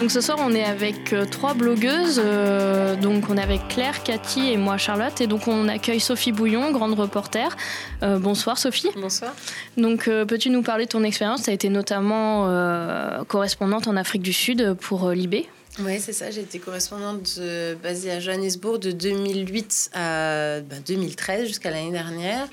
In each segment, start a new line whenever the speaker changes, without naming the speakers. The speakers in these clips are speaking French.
Donc ce soir, on est avec euh, trois blogueuses. euh, donc on est avec Claire, Cathy et moi Charlotte. Et donc on accueille Sophie Bouillon, grande reporter. Euh, bonsoir Sophie.
Bonsoir.
Donc peux-tu nous parler de ton expérience? Tu as été notamment correspondante en Afrique du Sud pour Libé.
Oui, c'est ça. J'ai été correspondante basée à Johannesburg de 2008 à bah, 2013 jusqu'à l'année dernière,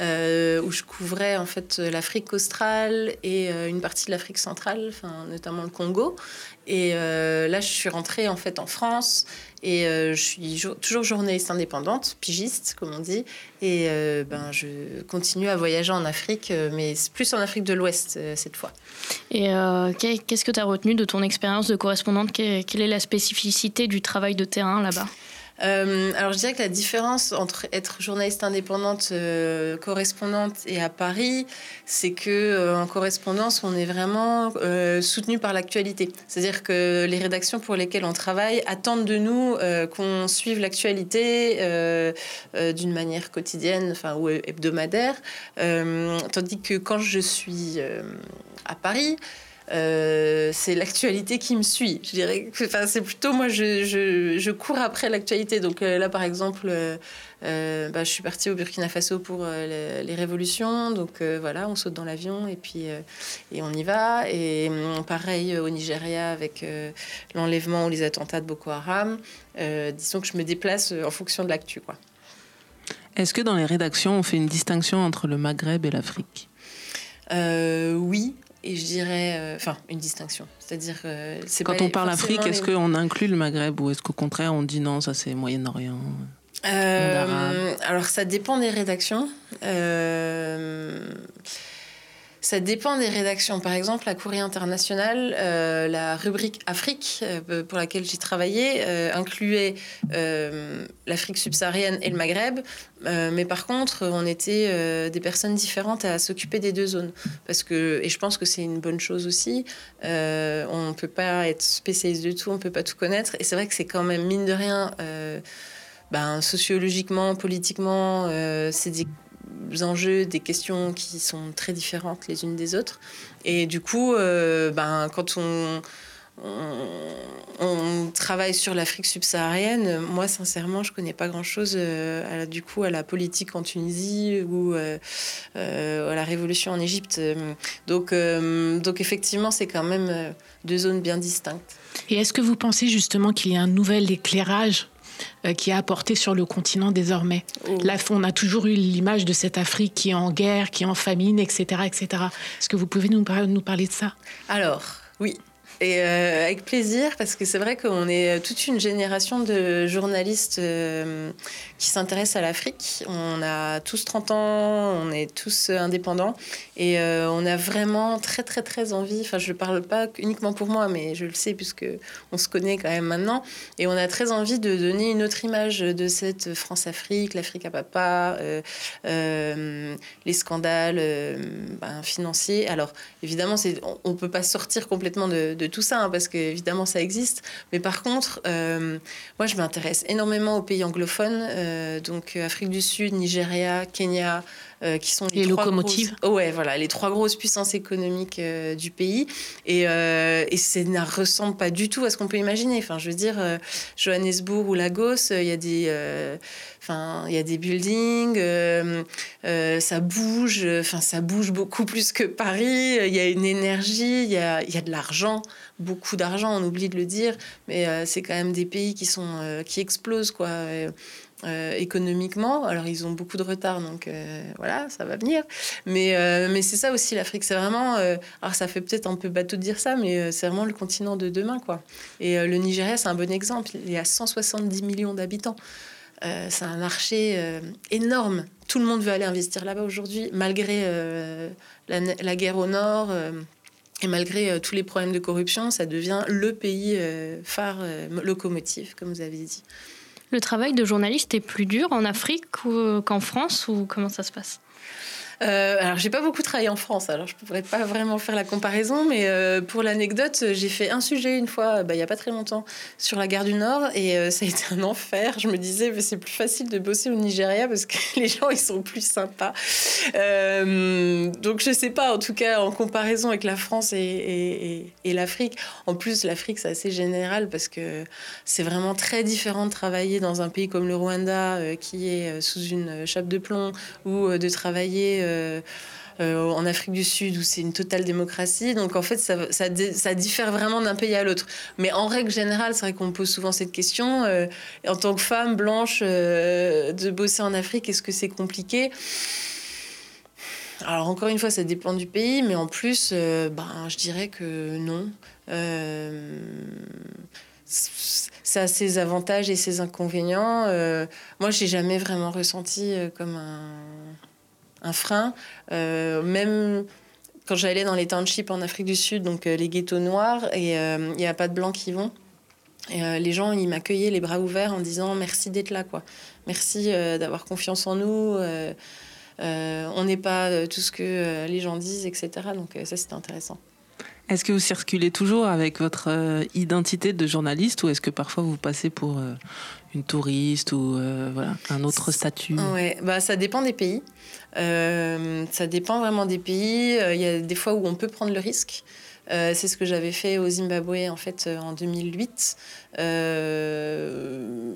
euh, où je couvrais en fait l'Afrique australe et euh, une partie de l'Afrique centrale, enfin notamment le Congo. Et euh, là, je suis rentrée en fait en France et euh, je suis jo- toujours journaliste indépendante, pigiste comme on dit. Et euh, ben, je continue à voyager en Afrique, mais plus en Afrique de l'Ouest cette fois.
Et qu'est- qu'est-ce que tu as retenu de ton expérience de correspondante? Quelle est la spécificité du travail de terrain là-bas?
Euh, alors, je dirais que la différence entre être journaliste indépendante, euh, correspondante et à Paris, c'est que euh, en correspondance, on est vraiment soutenu par l'actualité. C'est-à-dire que les rédactions pour lesquelles on travaille attendent de nous qu'on suive l'actualité d'une manière quotidienne, enfin ou hebdomadaire, tandis que quand je suis à Paris. Euh, c'est l'actualité qui me suit. Je dirais que enfin, c'est plutôt moi, je, je, je cours après l'actualité. Donc euh, là, par exemple, euh, bah, je suis partie au Burkina Faso pour les, les révolutions. Donc voilà, on saute dans l'avion et puis et on y va. Et hum, pareil au Nigeria avec l'enlèvement ou les attentats de Boko Haram. Disons que je me déplace en fonction de l'actu. Quoi.
Est-ce que dans les rédactions, on fait une distinction entre le Maghreb et l'Afrique?
Euh, oui. Et je dirais, euh, enfin, une distinction. C'est-à-dire, euh, c'est
Quand on parle Afrique, est-ce
les-
qu'on inclut le Maghreb ou est-ce qu'au contraire on dit non, ça c'est Moyen-Orient
Euh, alors ça dépend des rédactions. Ça dépend des rédactions. Par exemple, la Courrier International, euh, la rubrique Afrique, euh, pour laquelle j'ai travaillé, euh, incluait l'Afrique subsaharienne et le Maghreb. Mais par contre, on était des personnes différentes à s'occuper des deux zones. Parce que, et je pense que c'est une bonne chose aussi, on ne peut pas être spécialiste de tout, on ne peut pas tout connaître. Et c'est vrai que c'est quand même, mine de rien, ben, sociologiquement, politiquement, c'est des enjeux, des questions qui sont très différentes les unes des autres. Et du coup, euh, ben, quand on, travaille sur l'Afrique subsaharienne, moi, sincèrement, je connais pas grand-chose euh, du coup à la politique en Tunisie ou euh, à la révolution en Égypte. Donc, donc effectivement, c'est quand même deux zones bien distinctes.
Et est-ce que vous pensez justement qu'il y a un nouvel éclairage qui est apporté sur le continent désormais Là, on a toujours eu l'image de cette Afrique qui est en guerre, qui est en famine, etc. etc. Est-ce que vous pouvez nous parler de ça?
Alors, oui. Et euh, avec plaisir, parce que c'est vrai qu'on est toute une génération de journalistes euh, qui s'intéressent à l'Afrique. On a tous 30 ans, on est tous indépendants, et euh, on a vraiment très très très envie, enfin je ne parle pas uniquement pour moi, mais je le sais puisque on se connaît quand même maintenant, et on a très envie de donner une autre image de cette France-Afrique, l'Afrique à papa, euh, euh, les scandales euh, ben, financiers. Alors évidemment, on ne peut pas sortir complètement de, de tout ça, hein, parce qu'évidemment, ça existe. Mais par contre, euh, moi, je m'intéresse énormément aux pays anglophones, euh, donc euh, Afrique du Sud, Nigeria, Kenya, euh, qui sont
Les locomotives.
grosses- Oh ouais, voilà, les trois grosses puissances économiques euh, du pays. Et, euh, et ça ne ressemble pas du tout à ce qu'on peut imaginer. Enfin, je veux dire, Johannesburg ou Lagos, il y a des... Enfin, il y a des buildings, ça bouge, enfin, ça bouge beaucoup plus que Paris. Il y a une énergie, il y a, il y a de l'argent, beaucoup d'argent, on oublie de le dire, mais c'est quand même des pays qui, sont, qui explosent, quoi. Euh, économiquement, alors ils ont beaucoup de retard, donc euh, voilà, ça va venir. Mais, euh, mais c'est ça aussi l'Afrique, c'est vraiment, alors ça fait peut-être un peu bateau de dire ça, mais c'est vraiment le continent de demain, quoi. Et le Nigeria, c'est un bon exemple. Il y a 170 millions d'habitants. C'est un marché énorme. Tout le monde veut aller investir là-bas aujourd'hui, malgré la, guerre au nord. et malgré tous les problèmes de corruption, ça devient le pays phare, euh, locomotive, comme vous avez dit.
Le travail de journaliste est plus dur en Afrique ou- qu'en France ou comment ça se passe?
Euh, alors, j'ai pas beaucoup en France, alors je ne pourrais pas vraiment faire la comparaison, mais pour l'anecdote, j'ai fait un sujet une fois, bah, il n'y a pas très longtemps, sur la gare du Nord, et ça a été un enfer. Je me disais, mais c'est plus facile de bosser au Nigeria parce que les gens, ils sont plus sympas. donc je sais pas, en tout cas, en comparaison avec la France et, et, l'Afrique. En plus, l'Afrique, c'est assez général parce que c'est vraiment très différent de travailler dans un pays comme le Rwanda, euh, qui est euh, sous une chape de plomb, ou euh, de travailler en Afrique du Sud, où c'est une totale démocratie. Donc en fait, ça, diffère vraiment d'un pays à l'autre. Mais en règle générale, c'est vrai qu'on me pose souvent cette question. en tant que femme blanche, de bosser en Afrique, est-ce que c'est compliqué? Alors encore une fois, ça dépend du pays, mais en plus, ben, je dirais que non. Euh, ça a ses avantages et ses inconvénients. Euh, moi, j'ai jamais vraiment ressenti euh, comme un, un frein. Euh, même quand j'allais dans les townships en Afrique du Sud, donc les ghettos noirs, et il n'y a pas de blancs qui vont. Les gens, ils m'accueillaient les bras ouverts en disant merci d'être là, quoi. Merci d'avoir confiance en nous. on n'est pas tout ce que les gens disent, etc. Donc ça, c'était intéressant.
Est-ce que vous circulez toujours avec votre euh, identité de journaliste ou est-ce que parfois vous passez pour euh, une touriste ou euh, voilà, un autre statut?
Ouais, bah, Ça dépend des pays. ça dépend vraiment des pays. Il y a des fois où on peut prendre le risque. c'est ce que j'avais fait au Zimbabwe en fait en 2008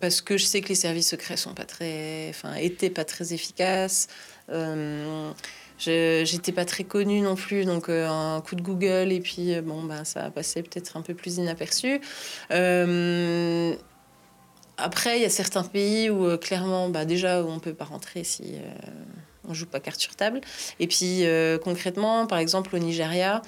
parce que je sais que les services secrets sont pas très, enfin étaient pas très efficaces. J'étais pas très connue non plus, donc euh, un coup de Google et puis euh, bon, ben, ça a passé peut-être un peu plus inaperçu. Euh, après, il y a certains pays où clairement, bah, déjà, on peut pas rentrer si on joue pas carte sur table. Et puis concrètement, par exemple au Nigeria,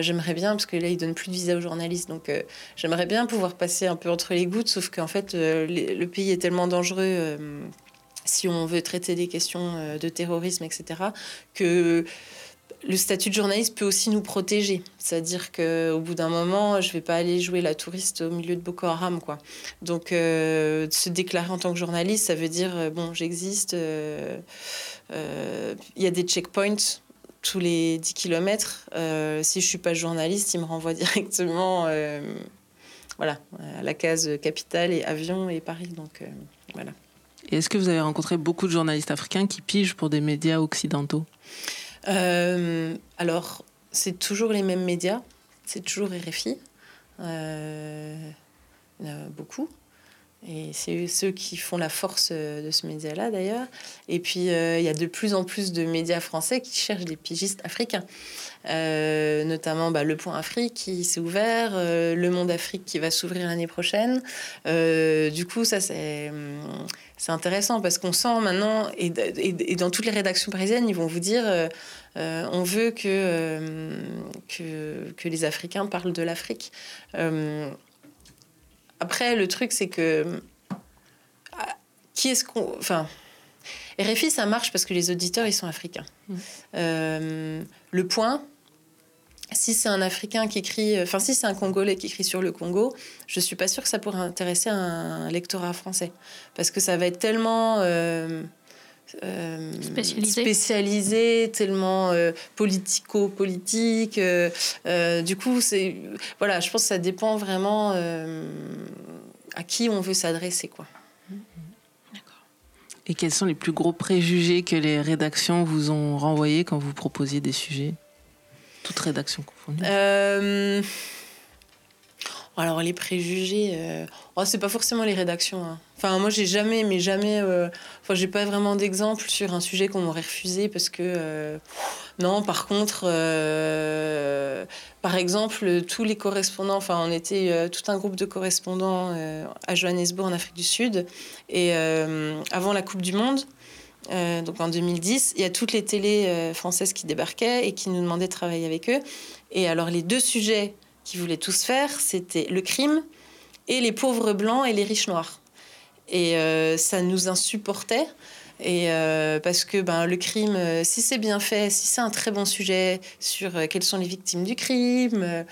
j'aimerais bien, parce que là, ils donnent plus de visa aux journalistes, donc j'aimerais bien pouvoir passer un peu entre les gouttes, sauf qu'en fait, le pays est tellement dangereux si on veut traiter des questions euh, de terrorisme, etc., que le statut de journaliste peut aussi nous protéger. C'est-à-dire qu'au bout d'un moment, je ne vais pas aller jouer la touriste au milieu de Boko Haram. Quoi. Donc, euh, se déclarer en tant que journaliste, ça veut dire, euh, bon, j'existe. Il y a des checkpoints tous les 10 km. si je ne suis pas journaliste, ils me renvoient directement voilà, à la case capitale et avion et Paris. Donc, voilà
est-ce que vous avez rencontré beaucoup de journalistes africains qui pigent pour des médias occidentaux?
Euh, Alors, c'est toujours les mêmes médias. C'est toujours RFI. Euh, beaucoup. Et c'est ceux qui font la force euh, de ce média-là, d'ailleurs. Et puis, euh, il y a de plus en plus de médias français qui cherchent des pigistes africains. Euh, notamment bah, Le Point Afrique qui s'est ouvert, Le Monde Afrique qui va s'ouvrir l'année prochaine. du coup, ça, c'est, hum, c'est intéressant parce qu'on sent maintenant, et, et, dans toutes les rédactions parisiennes, ils vont vous dire on veut que, que, que, les Africains parlent de l'Afrique. Après, le truc, c'est que. Ah, qui est-ce qu'on. Enfin. RFI, ça marche parce que les auditeurs, ils sont africains. Mmh. Euh, le point, si c'est un Africain qui écrit, enfin si c'est un Congolais qui écrit sur le Congo, je suis pas sûre que ça pourrait intéresser un lectorat français, parce que ça va être tellement euh,
euh, spécialisé.
spécialisé. tellement euh, politico-politique. Euh, du coup, c'est voilà, je pense que ça dépend vraiment à qui on veut s'adresser, quoi.
Et quels sont les plus gros préjugés que les rédactions vous ont renvoyés quand vous proposiez des sujets? Toute rédaction confondue.
Alors les préjugés, euh... oh, c'est pas forcément les rédactions. Hein. Enfin moi j'ai jamais, mais jamais, euh... enfin j'ai pas vraiment d'exemple sur un sujet qu'on m'aurait refusé parce que euh... non. Par contre, euh, par exemple tous les correspondants, enfin on était euh, tout un groupe de correspondants à Johannesburg en Afrique du Sud et avant la Coupe du Monde. donc en 2010, il y a toutes les télés françaises qui débarquaient et qui nous demandaient de travailler avec eux. Et alors les deux sujets qui voulaient tous faire, c'était le crime et les pauvres blancs et les riches noirs. Et euh, ça nous insupportait. Et euh, parce que ben, le crime, euh, si c'est bien fait, si c'est un très bon sujet sur euh, quelles sont les victimes du crime,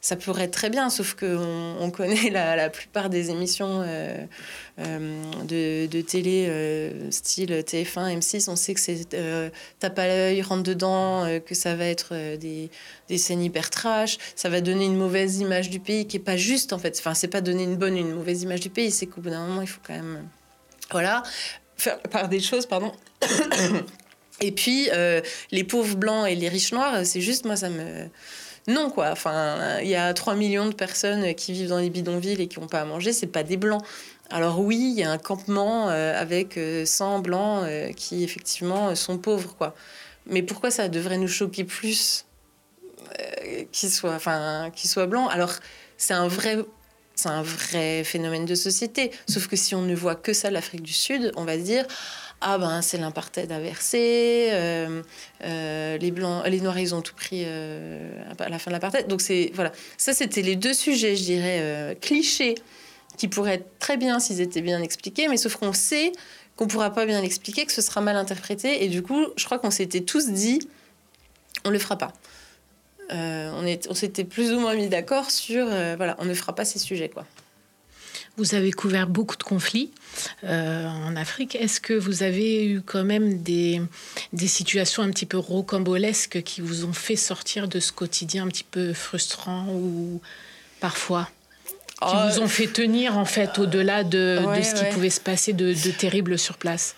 ça pourrait être très bien, sauf qu'on on connaît la, plupart des émissions de, télé, style TF1, M6, on sait que c'est tape à l'œil, rentre dedans, que ça va être des, des scènes hyper trash, ça va donner une mauvaise image du pays qui est pas juste en fait. Enfin, c'est pas donner une bonne une mauvaise image du pays, c'est qu'au bout d'un moment, il faut quand même voilà, faire par des choses, pardon. et puis, euh, les pauvres blancs et les riches noirs, c'est juste, moi, ça me... Non, quoi. Enfin, il y a 3 millions de personnes qui vivent dans les bidonvilles et qui n'ont pas à manger, c'est pas des blancs. Alors oui, il y a un campement euh, avec 100 euh, blancs qui, effectivement, sont pauvres, quoi. Mais pourquoi ça devrait nous choquer plus qu'ils soient, enfin, qu'ils soient blancs? Alors, c'est un vrai c'est un vrai phénomène de société. Sauf que si on ne voit que ça, l'Afrique du Sud, on va dire ah ben c'est l'apartheid inversé, euh, euh, les les noirs ils ont tout pris euh, à la fin de l'apartheid. Donc c'est voilà, ça c'était les deux sujets, je dirais clichés qui pourraient être très bien s'ils étaient bien expliqués, mais sauf qu'on sait qu'on pourra pas bien l'expliquer, que ce sera mal interprété, et du coup je crois qu'on s'était tous dit on le fera pas. Euh, on, est, on s'était plus ou moins mis d'accord sur, euh, voilà, on ne fera pas ces sujets, quoi.
Vous avez couvert beaucoup de conflits euh, en Afrique. Est-ce que vous avez eu quand même des, des situations un petit peu rocambolesques qui vous ont fait sortir de ce quotidien un petit peu frustrant ou parfois qui oh, vous ont fait tenir en fait au-delà de, de ce qui pouvait se passer de, de terrible sur place?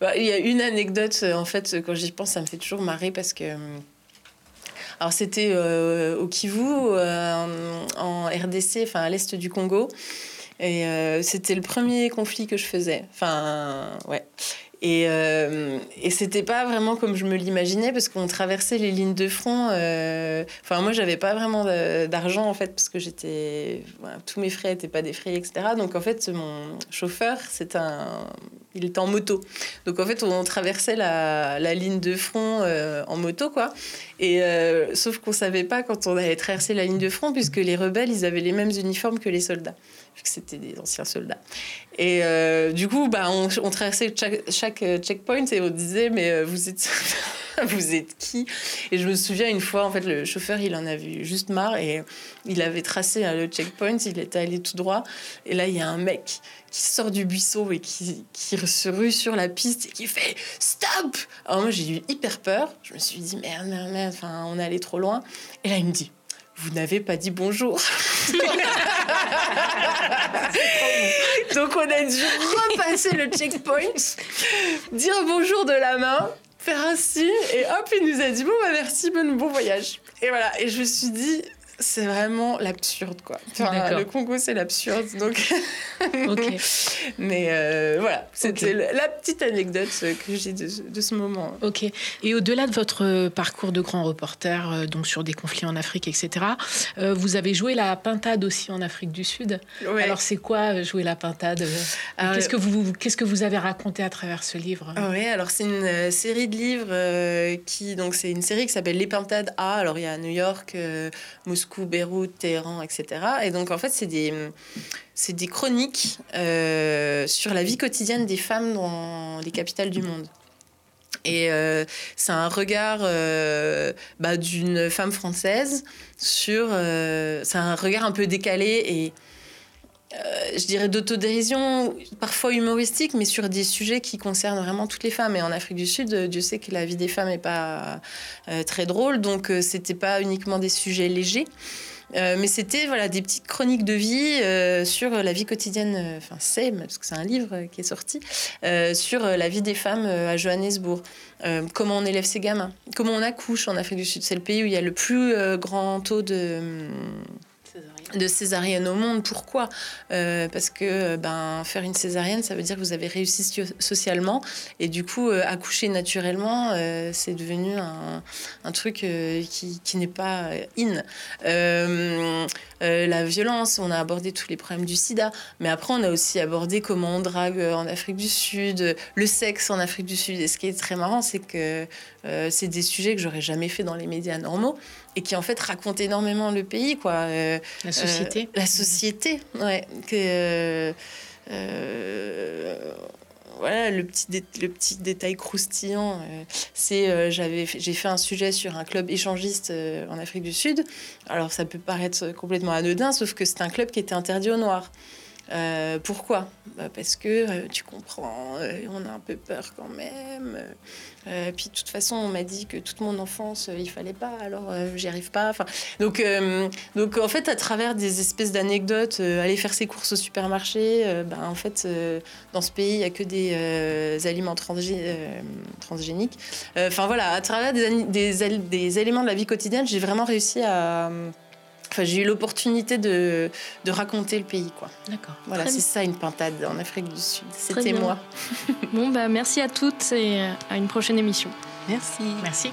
Bah, Il y a une anecdote en fait quand j'y pense ça me fait toujours marrer parce que alors c'était euh, au Kivu, euh, en RDC, enfin à l'est du Congo. Et euh, c'était le premier conflit que je faisais. Enfin, ouais. Et, euh, et c'était pas vraiment comme je me l'imaginais parce qu'on traversait les lignes de front. Euh, enfin, moi, j'avais pas vraiment d'argent en fait parce que j'étais. tous mes frais n'étaient pas des frais, etc. Donc en fait, mon chauffeur, c'est un. Il était en moto. Donc en fait, on traversait la, la ligne de front en moto, quoi. Euh, sauf qu'on savait pas quand on allait traverser la ligne de front puisque les rebelles, ils avaient les mêmes uniformes que les soldats que c'était des anciens soldats. Et euh, du coup, bah, on, traversait chaque, chaque, euh, checkpoint et on disait, mais vous êtes, vous êtes qui? Et je me souviens une fois, en fait, le chauffeur, il en avait juste marre et il avait tracé le checkpoint, il était allé tout droit. Et là, il y a un mec qui sort du buisson et qui, qui se rue sur la piste et qui fait stop Alors moi, j'ai eu hyper peur. Je me suis dit, merde, merde, merde, enfin, on est allé trop loin. Et là, il me dit, vous n'avez pas dit bonjour. Donc on a dû repasser le checkpoint, dire bonjour de la main, faire un signe et hop, il nous a dit bon bah merci, bon, bon voyage. Et voilà, et je me suis dit c'est vraiment l'absurde, quoi. le Congo, c'est l'absurde, donc. Mais euh, voilà, c'était la petite anecdote que j'ai de, ce moment.
Ok. Et au-delà de votre parcours de grand reporter, euh, donc sur des conflits en Afrique, etc., euh, vous avez joué la pintade aussi en Afrique du Sud. Alors, c'est quoi jouer la pintade Qu'est-ce que vous qu'est-ce que vous avez raconté à travers ce livre?
Oui, alors c'est une série de livres qui donc c'est une série qui s'appelle Les Pintades A. Alors il y a New York, Moscou Beyrouth, Téhéran, etc. Et donc, en fait, c'est des, des chroniques euh, sur la vie quotidienne des femmes dans les capitales du monde. Et euh, c'est un regard euh, bah, d'une femme française sur. c'est un regard un peu décalé et euh, je dirais, d'autodérision, parfois humoristique, mais sur des sujets qui concernent vraiment toutes les femmes. Et en Afrique du Sud, euh, Dieu sait que la vie des femmes n'est pas euh, très drôle, donc c'était pas uniquement des sujets légers. mais c'était voilà des petites chroniques de vie sur la vie quotidienne. Enfin, c'est parce que c'est un livre qui est sorti sur la vie des femmes à Johannesburg. comment on élève ses gamins, comment on accouche en Afrique du Sud. C'est le pays où il y a le plus grand taux de de césarienne au monde. Pourquoi? Euh, Parce que ben, faire une césarienne, ça veut dire que vous avez réussi socialement. Et du coup, euh, accoucher naturellement, euh, c'est devenu un, un truc qui, qui n'est pas in. la violence, on a abordé tous les problèmes du sida. Mais après, on a aussi abordé comment on drague en Afrique du Sud, le sexe en Afrique du Sud. Et ce qui est très marrant, c'est que c'est des sujets que j'aurais jamais fait dans les médias normaux et qui en fait racontent énormément le pays. Quoi.
Société.
la société, ouais. Que, euh, voilà le petit, le petit détail croustillant, c'est j'avais j'ai fait un sujet sur un club échangiste en Afrique du Sud. Alors ça peut paraître complètement anodin, sauf que c'est un club qui était interdit aux Noirs. Euh, pourquoi? Bah, Parce que euh, tu comprends, euh, on a un peu peur quand même. puis de toute façon, on m'a dit que toute mon enfance, il fallait pas, alors j'y arrive pas. Enfin, donc, donc en fait, à travers des espèces d'anecdotes, aller faire ses courses au supermarché, bah, en fait, dans ce pays, il n'y a que des aliments transgéniques. Enfin voilà, à travers des, des, des éléments de la vie quotidienne, j'ai vraiment réussi à Enfin, j'ai eu l'opportunité de, de, raconter le pays, quoi.
D'accord.
Voilà, c'est ça une pintade en Afrique du Sud. C'était moi.
bon, bah, merci à toutes et à une prochaine émission.
Merci.
Merci.